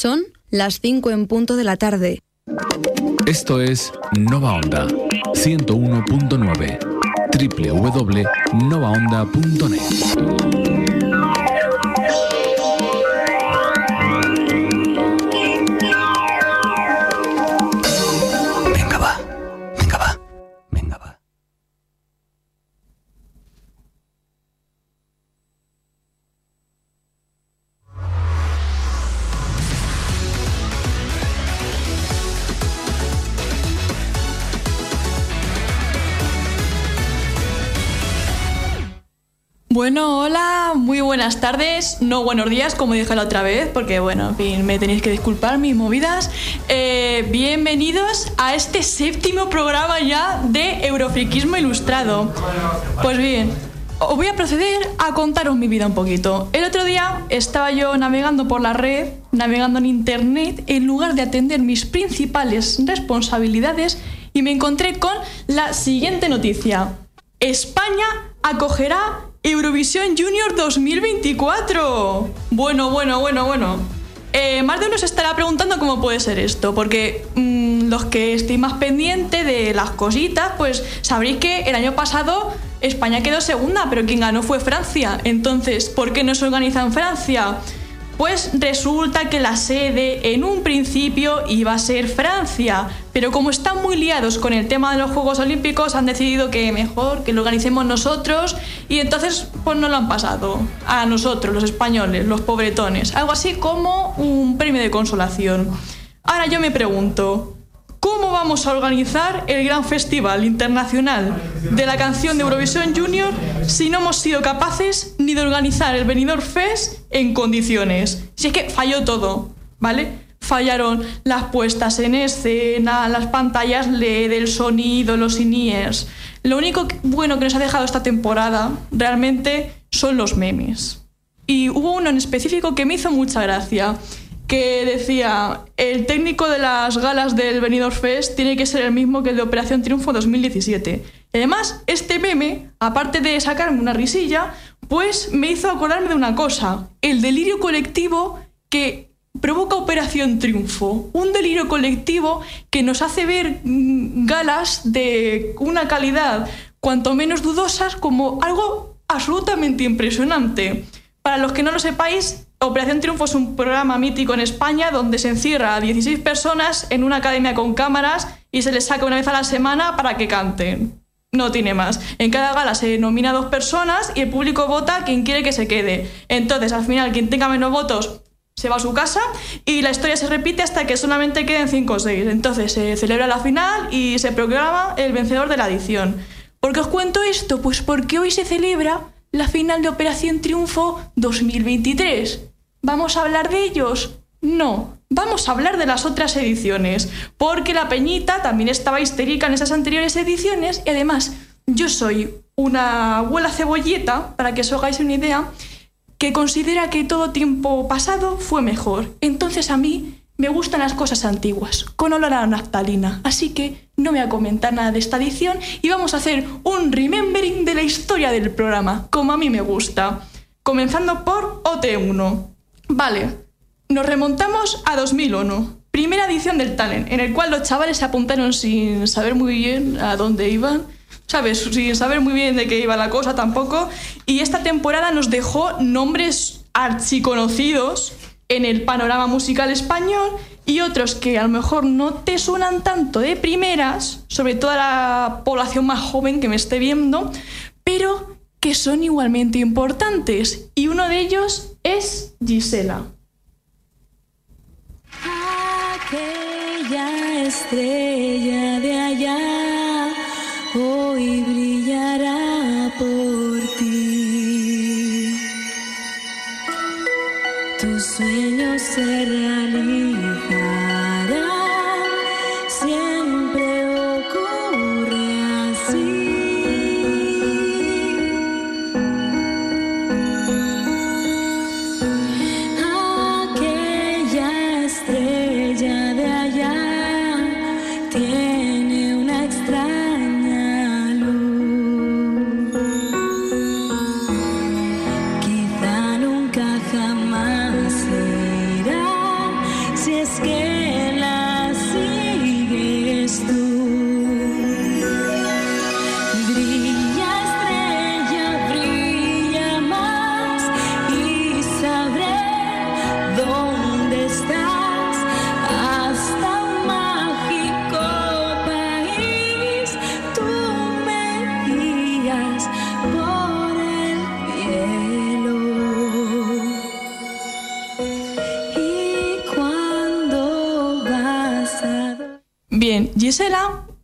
Son las 5 en punto de la tarde. Esto es Nova Onda 101.9 www.novaonda.net. tardes, no buenos días, como dije la otra vez, porque bueno, me tenéis que disculpar mis movidas. Eh, bienvenidos a este séptimo programa ya de Eurofriquismo Ilustrado. Pues bien, os voy a proceder a contaros mi vida un poquito. El otro día estaba yo navegando por la red, navegando en internet, en lugar de atender mis principales responsabilidades, y me encontré con la siguiente noticia. España acogerá Eurovisión Junior 2024. Bueno, bueno, bueno, bueno. Eh, más de uno se estará preguntando cómo puede ser esto, porque mm, los que estéis más pendientes de las cositas, pues sabréis que el año pasado España quedó segunda, pero quien ganó fue Francia. Entonces, ¿por qué no se organiza en Francia? Pues resulta que la sede en un principio iba a ser Francia, pero como están muy liados con el tema de los Juegos Olímpicos, han decidido que mejor que lo organicemos nosotros y entonces pues no lo han pasado a nosotros, los españoles, los pobretones, algo así como un premio de consolación. Ahora yo me pregunto, ¿Cómo vamos a organizar el gran festival internacional de la canción de Eurovisión Junior si no hemos sido capaces ni de organizar el Benidorm Fest en condiciones? Si es que falló todo, ¿vale? Fallaron las puestas en escena, las pantallas LED, el sonido, los iniers. Lo único bueno que nos ha dejado esta temporada realmente son los memes. Y hubo uno en específico que me hizo mucha gracia que decía, el técnico de las galas del Benidorm Fest tiene que ser el mismo que el de Operación Triunfo 2017. además, este meme, aparte de sacarme una risilla, pues me hizo acordarme de una cosa, el delirio colectivo que provoca Operación Triunfo, un delirio colectivo que nos hace ver mm, galas de una calidad cuanto menos dudosas como algo absolutamente impresionante. Para los que no lo sepáis, Operación Triunfo es un programa mítico en España donde se encierra a 16 personas en una academia con cámaras y se les saca una vez a la semana para que canten. No tiene más. En cada gala se nomina a dos personas y el público vota quien quiere que se quede. Entonces, al final, quien tenga menos votos se va a su casa y la historia se repite hasta que solamente queden 5 o 6. Entonces se celebra la final y se proclama el vencedor de la edición. ¿Por qué os cuento esto? Pues porque hoy se celebra la final de Operación Triunfo 2023. ¿Vamos a hablar de ellos? No, vamos a hablar de las otras ediciones, porque la Peñita también estaba histérica en esas anteriores ediciones y además yo soy una abuela cebolleta, para que os hagáis una idea, que considera que todo tiempo pasado fue mejor. Entonces a mí me gustan las cosas antiguas, con olor a naftalina. Así que no voy a comentar nada de esta edición y vamos a hacer un remembering de la historia del programa, como a mí me gusta. Comenzando por OT1. Vale, nos remontamos a 2001, primera edición del Talent, en el cual los chavales se apuntaron sin saber muy bien a dónde iban, ¿sabes? Sin saber muy bien de qué iba la cosa tampoco. Y esta temporada nos dejó nombres archiconocidos en el panorama musical español y otros que a lo mejor no te suenan tanto de primeras, sobre toda la población más joven que me esté viendo, pero que son igualmente importantes. Y uno de ellos es Gisela. Aquella estrella de allá hoy brillará por ti. Tus sueños se realizarán.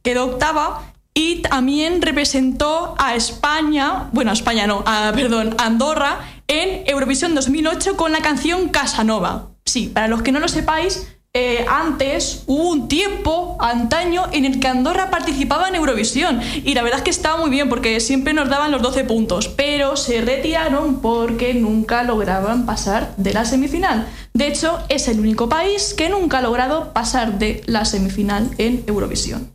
Quedó octava y también representó a España, bueno, a España no, perdón, a Andorra en Eurovisión 2008 con la canción Casanova. Sí, para los que no lo sepáis, eh, antes hubo un tiempo, antaño, en el que Andorra participaba en Eurovisión. Y la verdad es que estaba muy bien porque siempre nos daban los 12 puntos, pero se retiraron porque nunca lograban pasar de la semifinal. De hecho, es el único país que nunca ha logrado pasar de la semifinal en Eurovisión.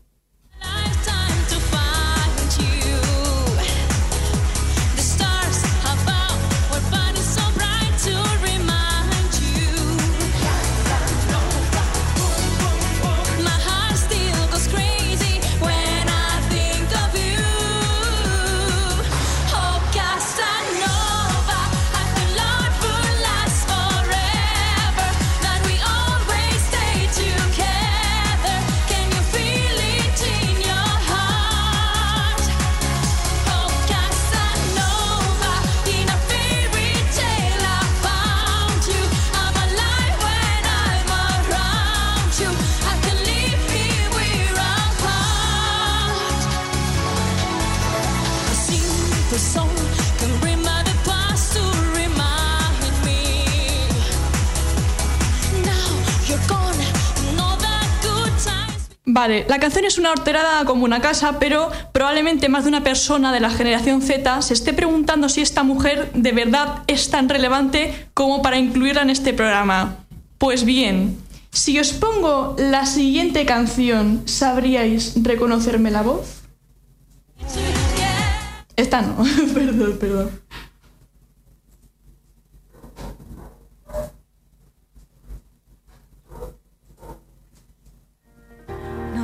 Vale, la canción es una horterada como una casa, pero probablemente más de una persona de la generación Z se esté preguntando si esta mujer de verdad es tan relevante como para incluirla en este programa. Pues bien, si os pongo la siguiente canción, ¿sabríais reconocerme la voz? Esta no, perdón, perdón.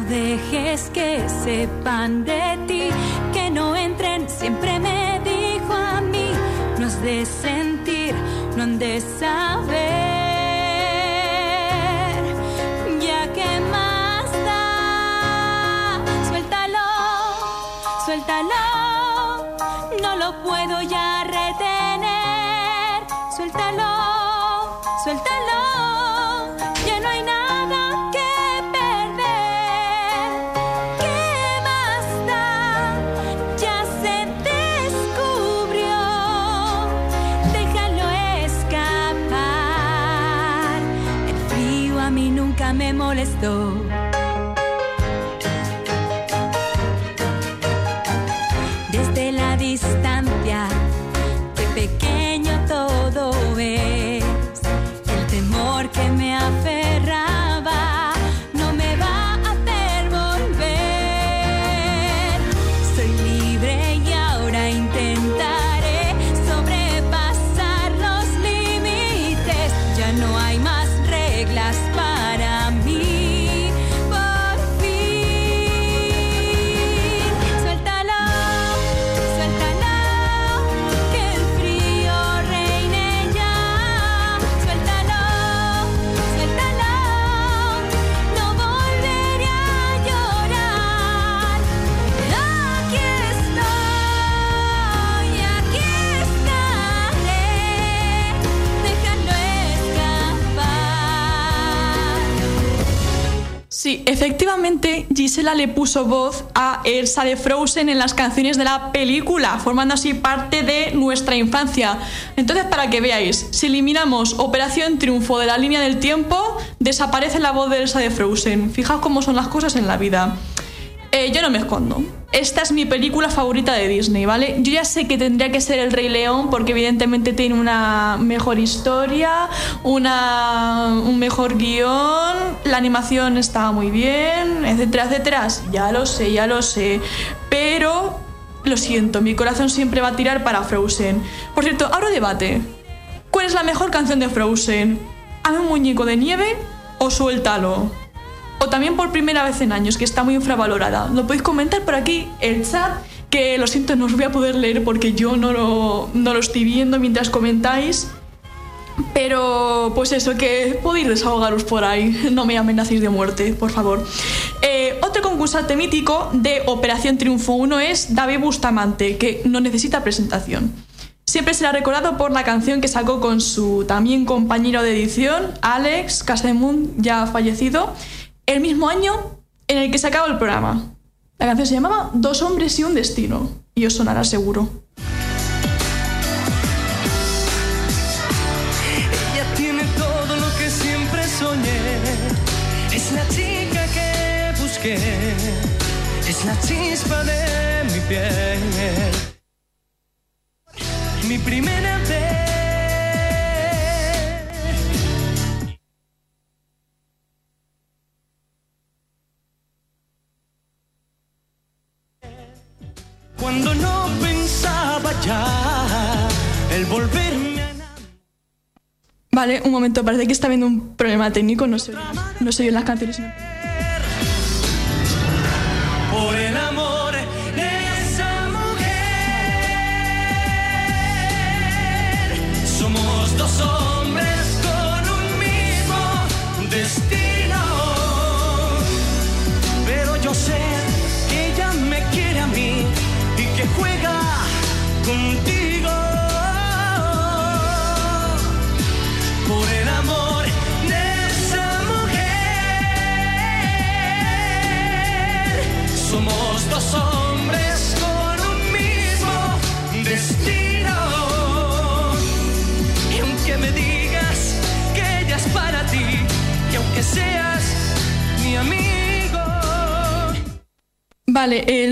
Dejes que sepan de ti, que no entren, siempre me dijo a mí, no has de sentir, no han de saber, suéltalo, no lo puedo ya efectivamente, Gisela le puso voz a Elsa de Frozen en las canciones de la película, formando así parte de nuestra infancia. Entonces, para que veáis, si eliminamos Operación Triunfo de la línea del tiempo, desaparece la voz de Elsa de Frozen. Fijaos cómo son las cosas en la vida. Eh, yo no me escondo. Esta es mi película favorita de Disney, ¿vale? Yo ya sé que tendría que ser El Rey León porque evidentemente tiene una mejor historia, una, un mejor guion, la animación está muy bien, etcétera, etcétera. Ya lo sé, ya lo sé. Pero lo siento, mi corazón siempre va a tirar para Frozen. Por cierto, abro debate. ¿Cuál es la mejor canción de Frozen? ¿Hazme un muñeco de nieve o suéltalo? O también por primera vez en años, que está muy infravalorada. Lo podéis comentar por aquí, el chat, que lo siento, no os voy a poder leer porque yo no lo, no lo estoy viendo mientras comentáis. Pero pues eso, que podéis desahogaros por ahí, no me amenacéis de muerte, por favor. Eh, otro concursante mítico de Operación Triunfo 1 es David Bustamante, que no necesita presentación. Siempre será recordado por la canción que sacó con su también compañero de edición, Alex Casademun, ya fallecido, el mismo año en el que se acaba el programa. La canción se llamaba Dos hombres y un destino. Y os sonará seguro. Ella tiene todo lo que siempre soñé. Es la chica que busqué. Es la chispa de mi piel. Mi primera vez. Cuando no pensaba ya el volverme a. Vale, un momento, parece que está habiendo un problema técnico. No sé, no sé yo en las canciones.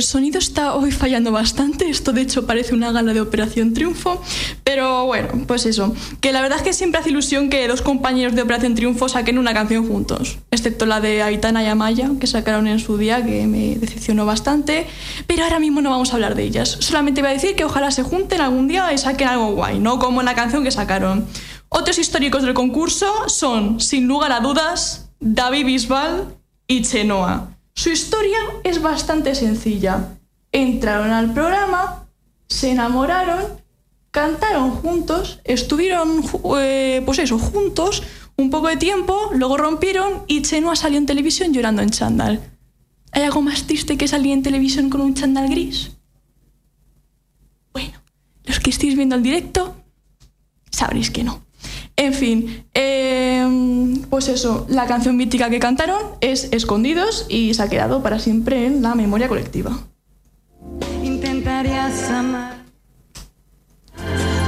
El sonido está hoy fallando bastante. Esto, de hecho, parece una gala de Operación Triunfo. Pero bueno, pues eso. Que la verdad es que siempre hace ilusión que dos compañeros de Operación Triunfo saquen una canción juntos. Excepto la de Aitana y Amaya, que sacaron en su día, que me decepcionó bastante. Pero ahora mismo no vamos a hablar de ellas. Solamente voy a decir que ojalá se junten algún día y saquen algo guay, no como en la canción que sacaron. Otros históricos del concurso son, sin lugar a dudas, David Bisbal y Chenoa. Su historia es bastante sencilla. Entraron al programa, se enamoraron, cantaron juntos, estuvieron, eh, pues eso, juntos un poco de tiempo, luego rompieron y Chenoa salió en televisión llorando en chándal. ¿Hay algo más triste que salir en televisión con un chándal gris? Bueno, los que estéis viendo el directo, sabréis que no. En fin, eh, pues eso, la canción mítica que cantaron es Escondidos y se ha quedado para siempre en la memoria colectiva. Intentarías amar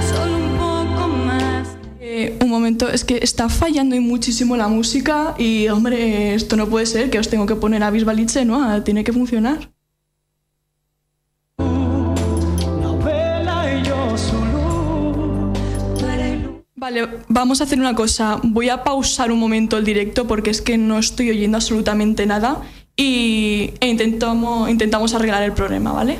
solo un poco más. Eh, un momento, es que está fallando y muchísimo la música y, hombre, esto no puede ser, que os tengo que poner a Bisbaliche, ¿no? Tiene que funcionar. Vale, vamos a hacer una cosa. Voy a pausar un momento el directo porque es que no estoy oyendo absolutamente nada y e intentamos, intentamos arreglar el problema, ¿vale?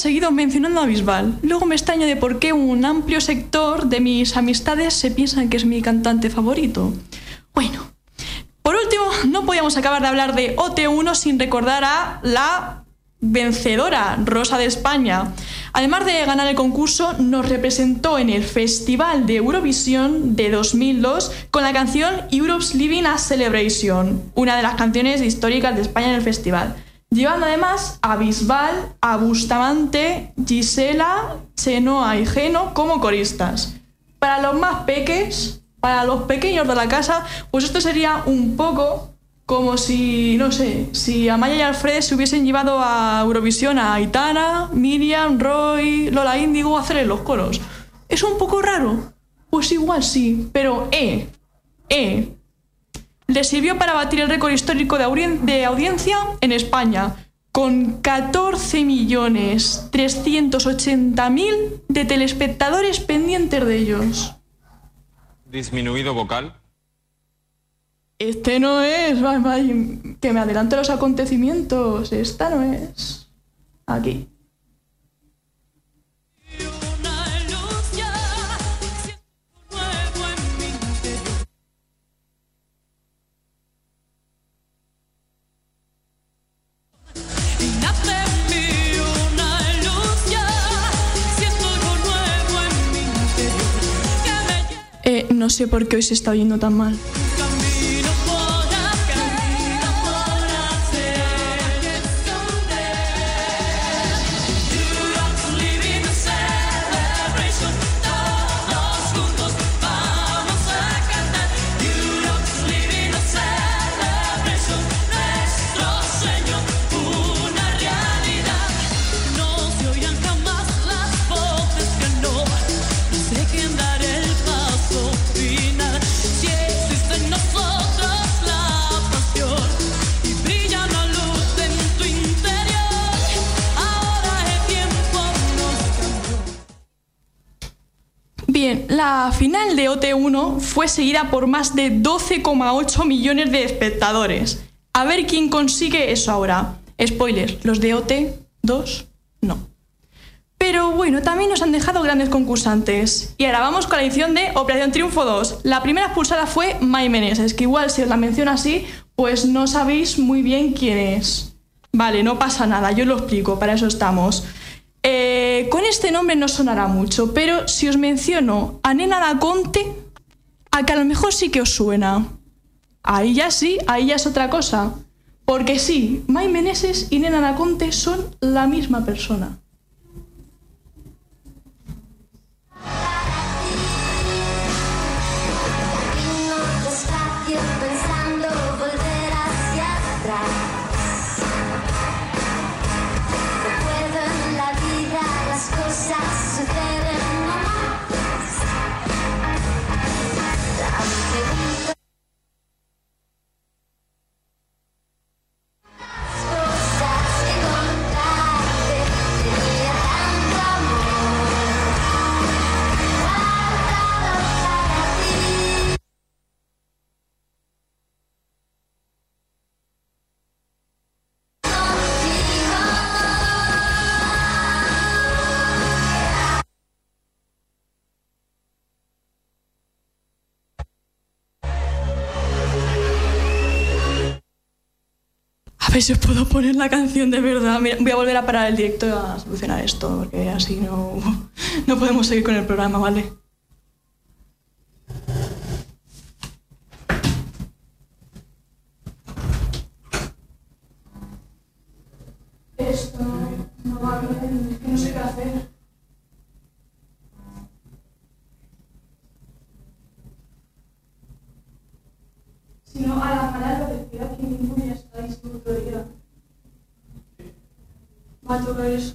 seguidos mencionando a Bisbal. Luego me extraño de por qué un amplio sector de mis amistades se piensan que es mi cantante favorito. Bueno, por último, no podíamos acabar de hablar de OT1 sin recordar a la vencedora, Rosa de España. Además de ganar el concurso, nos representó en el Festival de Eurovisión de 2002 con la canción Europe's Living a Celebration, una de las canciones históricas de España en el festival. Llevando además a Bisbal, a Bustamante, Gisela, Chenoa y Geno como coristas. Para los más peques, para los pequeños de la casa, pues esto sería un poco como si, no sé, si Amaya y Alfred se hubiesen llevado a Eurovisión a Aitana, Miriam, Roy, Lola Índigo a hacerle los coros. ¿Es un poco raro? Pues igual sí, pero eh, eh, le sirvió para batir el récord histórico de, audien- de audiencia en España, con 14.380.000 de telespectadores pendientes de ellos. Disminuido vocal. Este no es, que me adelante los acontecimientos, esta no es. Aquí. No sé por qué hoy se está oyendo tan mal. OT1 fue seguida por más de 12,8 millones de espectadores. A ver quién consigue eso ahora. Spoiler, los de OT2 no. Pero bueno, también nos han dejado grandes concursantes. Y ahora vamos con la edición de Operación Triunfo 2. La primera expulsada fue Mai Meneses, que igual si os la menciono así, pues no sabéis muy bien quién es. Vale, no pasa nada, yo lo explico, para eso estamos. Eh, con este nombre no sonará mucho, pero si os menciono a Nena Conte, a que a lo mejor sí que os suena. Ahí ya sí, ahí ya es otra cosa. Porque sí, Mai Meneses y Nena da Conte son la misma persona. Si os puedo poner la canción de verdad. Voy a volver a parar el directo a solucionar esto, porque así no, no podemos seguir con el programa, ¿vale? Esto no va bien, es que no sé qué hacer. Si no, a la mala lo decía aquí mismo y ya estáis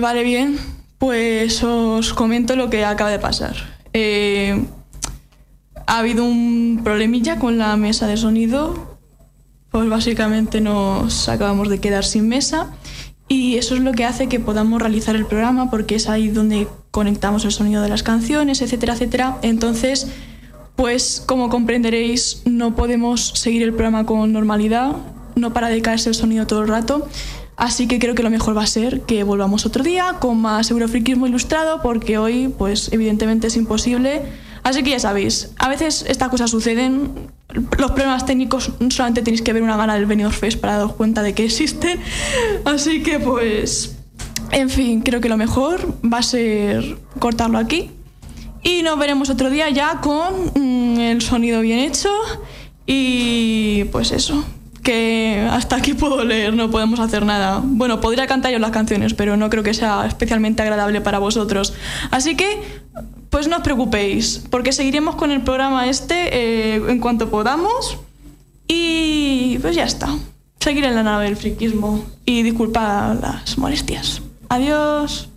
Vale, bien. Pues os comento lo que acaba de pasar. Eh, ha habido un problemilla con la mesa de sonido. Pues básicamente nos acabamos de quedar sin mesa. Y eso es lo que hace que podamos realizar el programa porque es ahí donde conectamos el sonido de las canciones, etcétera, etcétera. Entonces, pues como comprenderéis, no podemos seguir el programa con normalidad, no para de caerse el sonido todo el rato. Así que creo que lo mejor va a ser que volvamos otro día con más eurofriquismo ilustrado, porque hoy, pues evidentemente es imposible. Así que ya sabéis, a veces estas cosas suceden. Los problemas técnicos solamente tenéis que ver una gana del Benidorm Fest para daros cuenta de que existen. Así que pues, en fin, creo que lo mejor va a ser cortarlo aquí. Y nos veremos otro día ya con mm, el sonido bien hecho. Y pues eso, que hasta aquí puedo leer, no podemos hacer nada. Bueno, podría cantar yo las canciones, pero no creo que sea especialmente agradable para vosotros. Así que, pues no os preocupéis, porque seguiremos con el programa este eh, en cuanto podamos. Y pues ya está. Seguir en la nave del friquismo. Y disculpad las molestias. Adiós.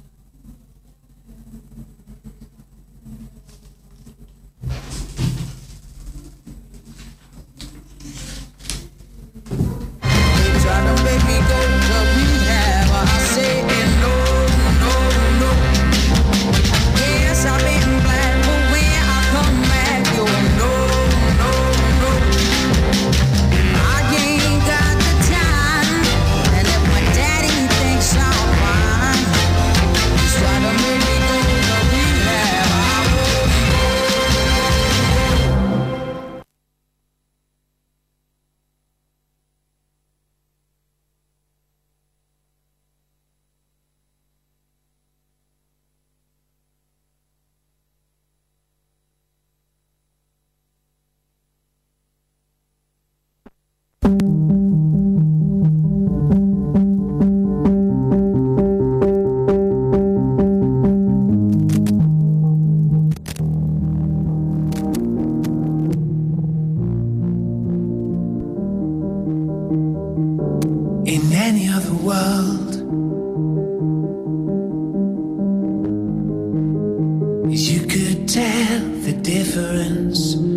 Try to make me go to rehab. I say difference.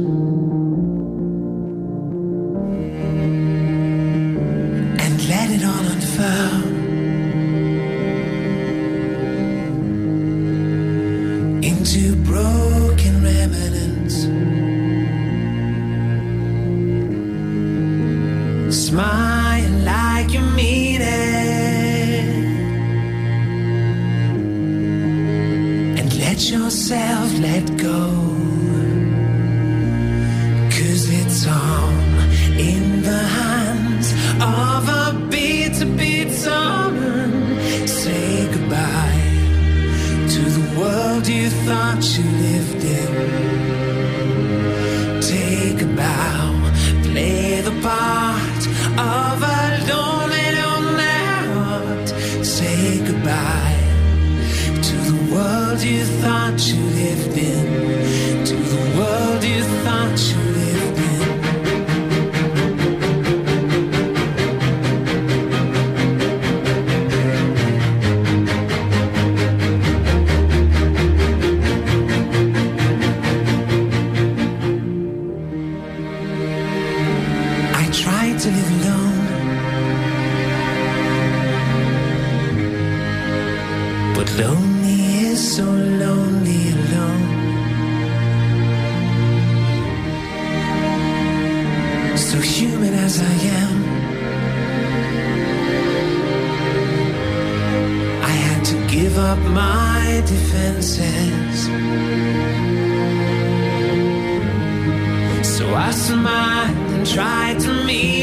lie to me.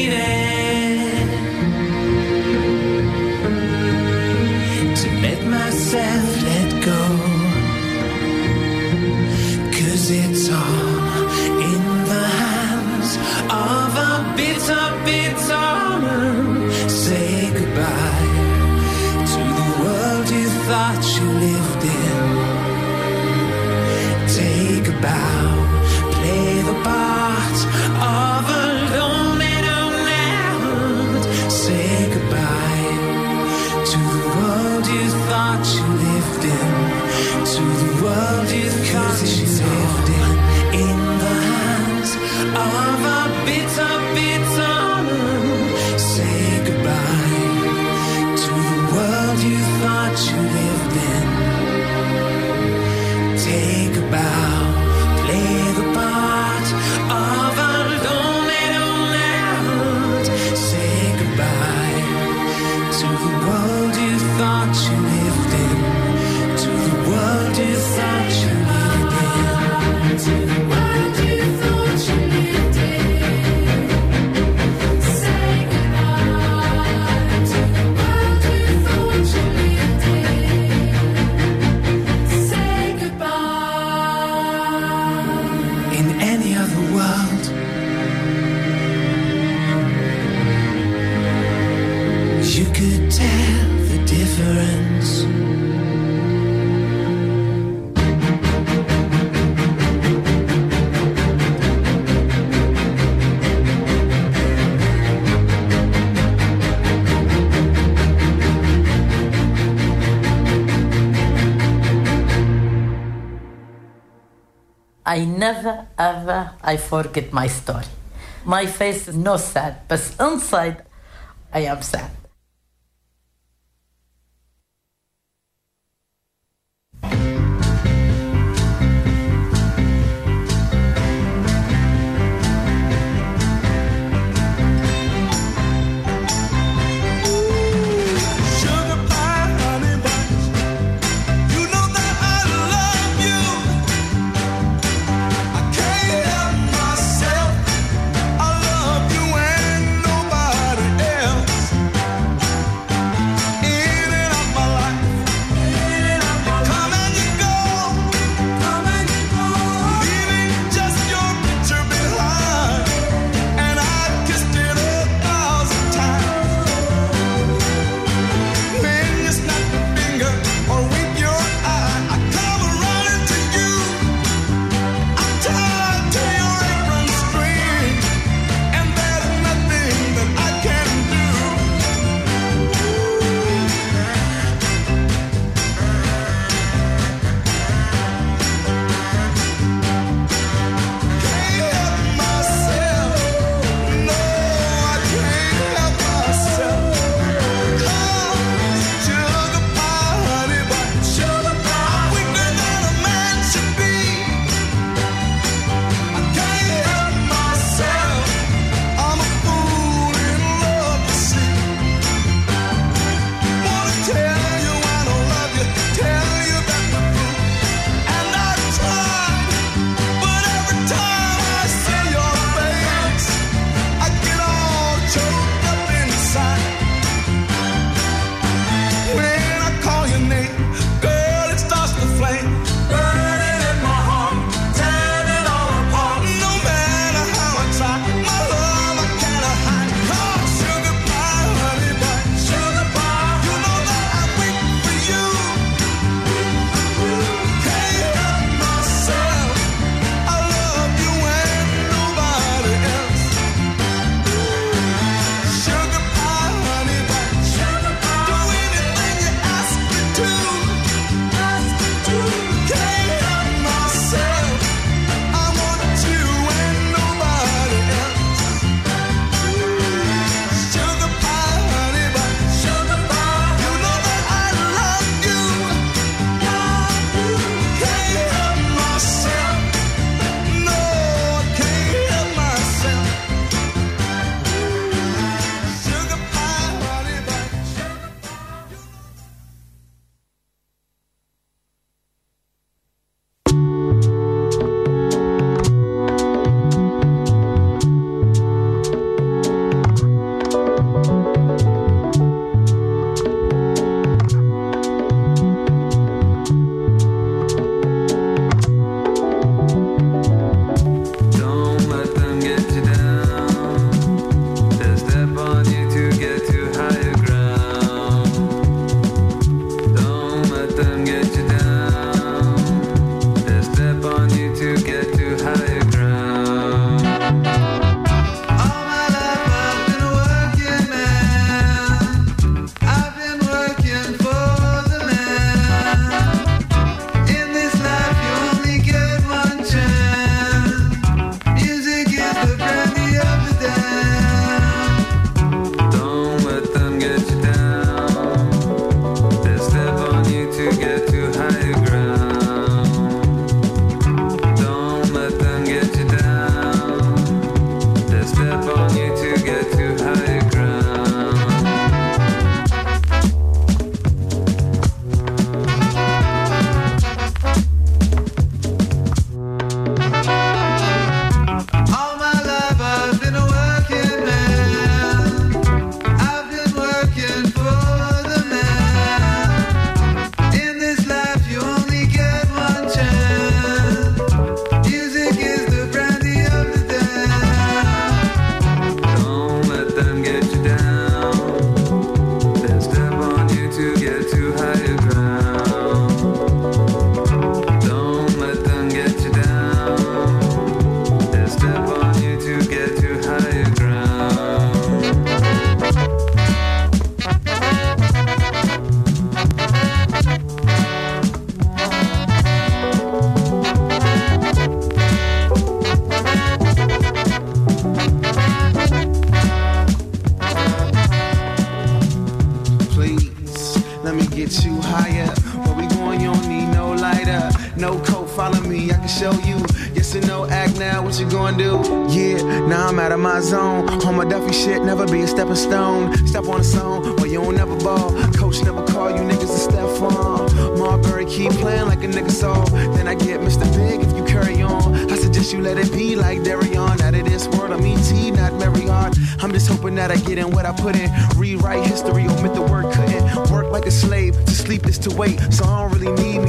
I never ever I forget my story. My face is no sad, but inside I am sad.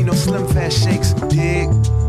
No slim fast shakes. Dig.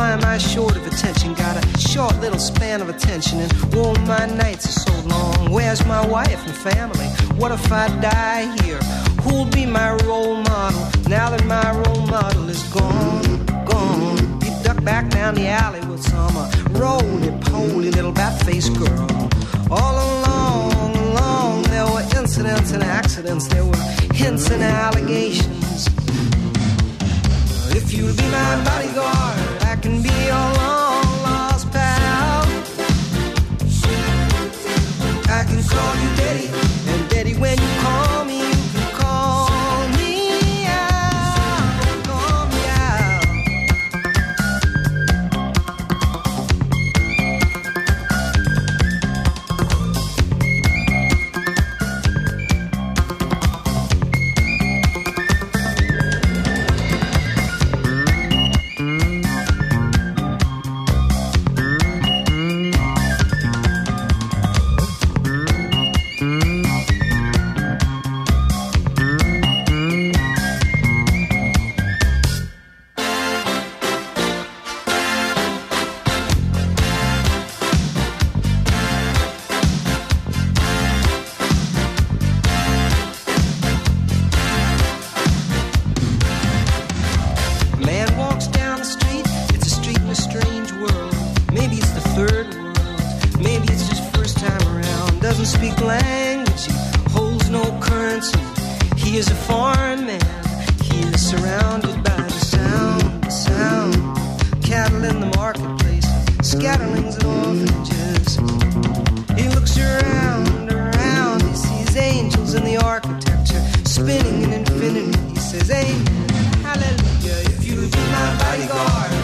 Why am I short of attention? Got a short little span of attention, and all my nights are so long. Where's my wife and family? What if I die here? Who'll be my role model now that my role model is gone? Gone. You ducked back down the alley with some uh, roly poly little bat faced girl. All along, along, there were incidents and accidents, there were hints and allegations. If you'd be my bodyguard can be your long lost pal. I can call you. spinning. He says, Amen, hallelujah. If you'd be my bodyguard.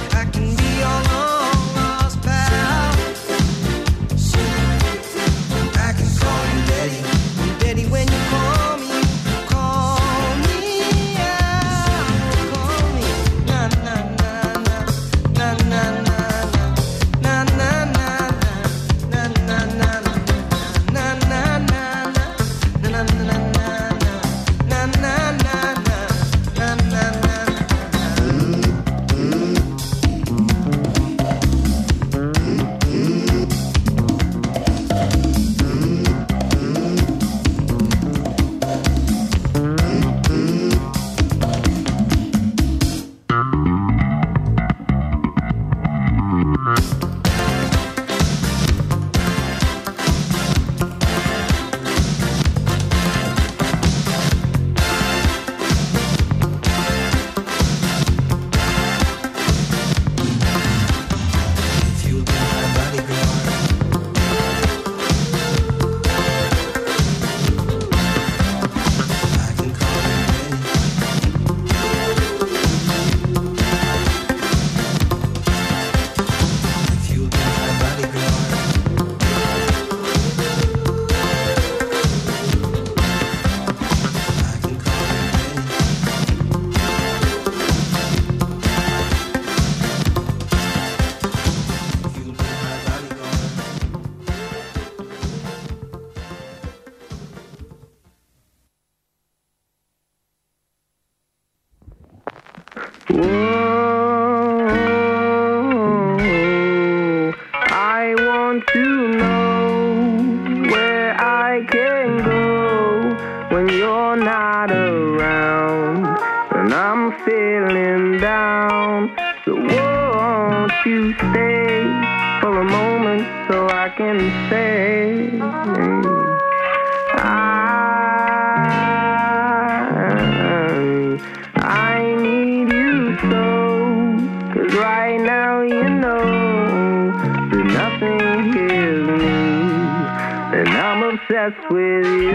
you stay for a moment so I can say I, I need you so right now you know that nothing heals me. And I'm obsessed with you.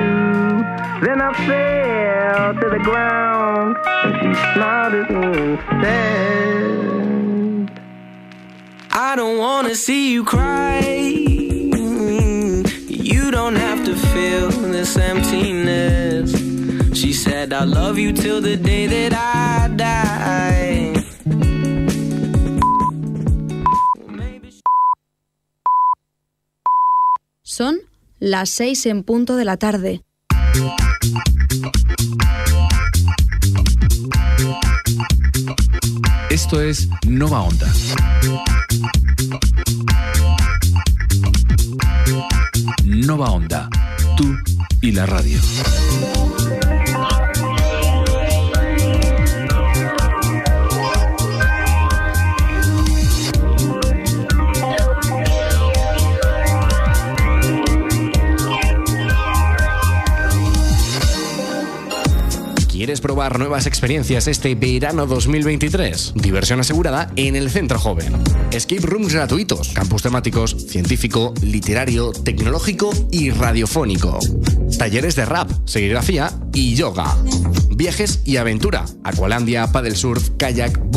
Then I fell to the ground and she smiled at me and said I don't wanna see you cry. You don't have to feel this emptiness. She said, I love you till the day that I die. Son las seis en punto de la tarde. Esto es Nova Onda. Nova Onda. Tú y la radio. ¿Quieres probar nuevas experiencias este verano 2023? Diversión asegurada en el Centro Joven. Escape rooms gratuitos, campus temáticos, científico, literario, tecnológico y radiofónico. Talleres de rap, serigrafía y yoga. Viajes y aventura. Aqualandia, paddle surf, kayak,